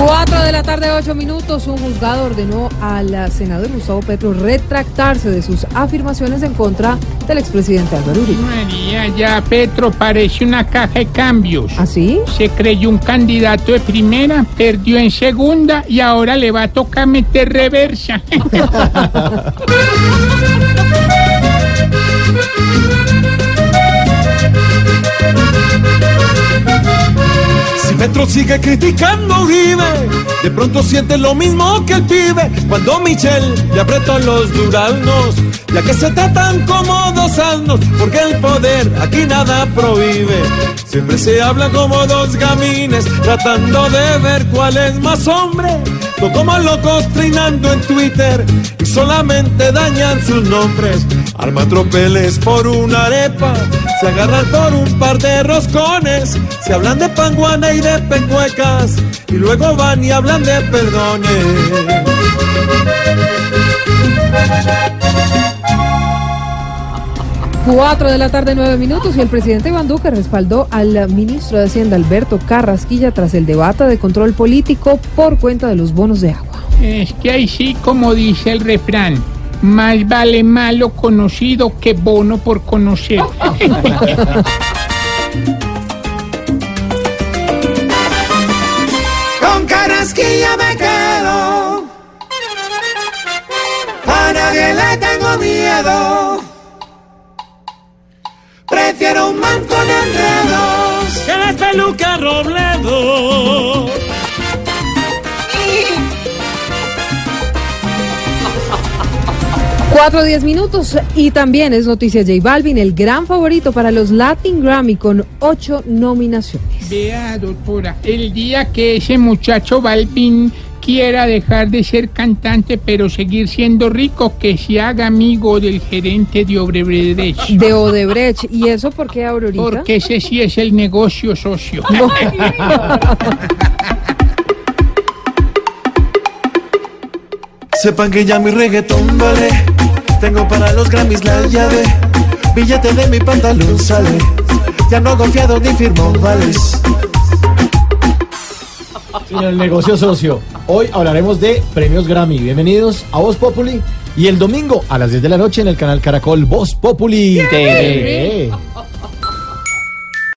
4 de la tarde, 8 minutos. Un juzgado ordenó al senador Gustavo Petro retractarse de sus afirmaciones en contra del expresidente Álvaro Uribe. María, ya Petro parece una caja de cambios. ¿Así? Se creyó un candidato de primera, perdió en segunda y ahora le va a tocar meter reversa. Petro sigue criticando a Uribe, de pronto siente lo mismo que el pibe cuando Michelle le apretó los duraznos, ya que se tratan como dos asnos, porque el poder aquí nada prohíbe. Siempre se habla como dos gamines, tratando de ver cuál es más hombre, no como locos trinando en Twitter y solamente dañan sus nombres. Arman tropeles por una arepa, se agarran por un par de roscones, se hablan de panguana y de pencuecas, y luego van y hablan de perdones. Cuatro de la tarde, nueve minutos, y el presidente Iván Duque respaldó al ministro de Hacienda Alberto Carrasquilla tras el debate de control político por cuenta de los bonos de agua. Es que ahí sí, como dice el refrán, más vale malo conocido que bono por conocer. Con Carrasquilla me quedo, a nadie le tengo miedo. Prefiero un man con enredos que la peluca Robledo. Cuatro, diez minutos, y también es noticia J Balvin, el gran favorito para los Latin Grammy con ocho nominaciones. Vea, doctora, el día que ese muchacho Balvin quiera dejar de ser cantante pero seguir siendo rico, que se haga amigo del gerente de Odebrecht. De Odebrecht, ¿y eso por qué, Aurorita? Porque ese sí es el negocio socio. Sepan que ya mi reggaetón vale. Tengo para los Grammys la llave. Billete de mi pantalón sale. Ya no confiado ni firmo vales. En el negocio socio. Hoy hablaremos de premios Grammy. Bienvenidos a Voz Populi. Y el domingo a las 10 de la noche en el canal Caracol Voz Populi TV.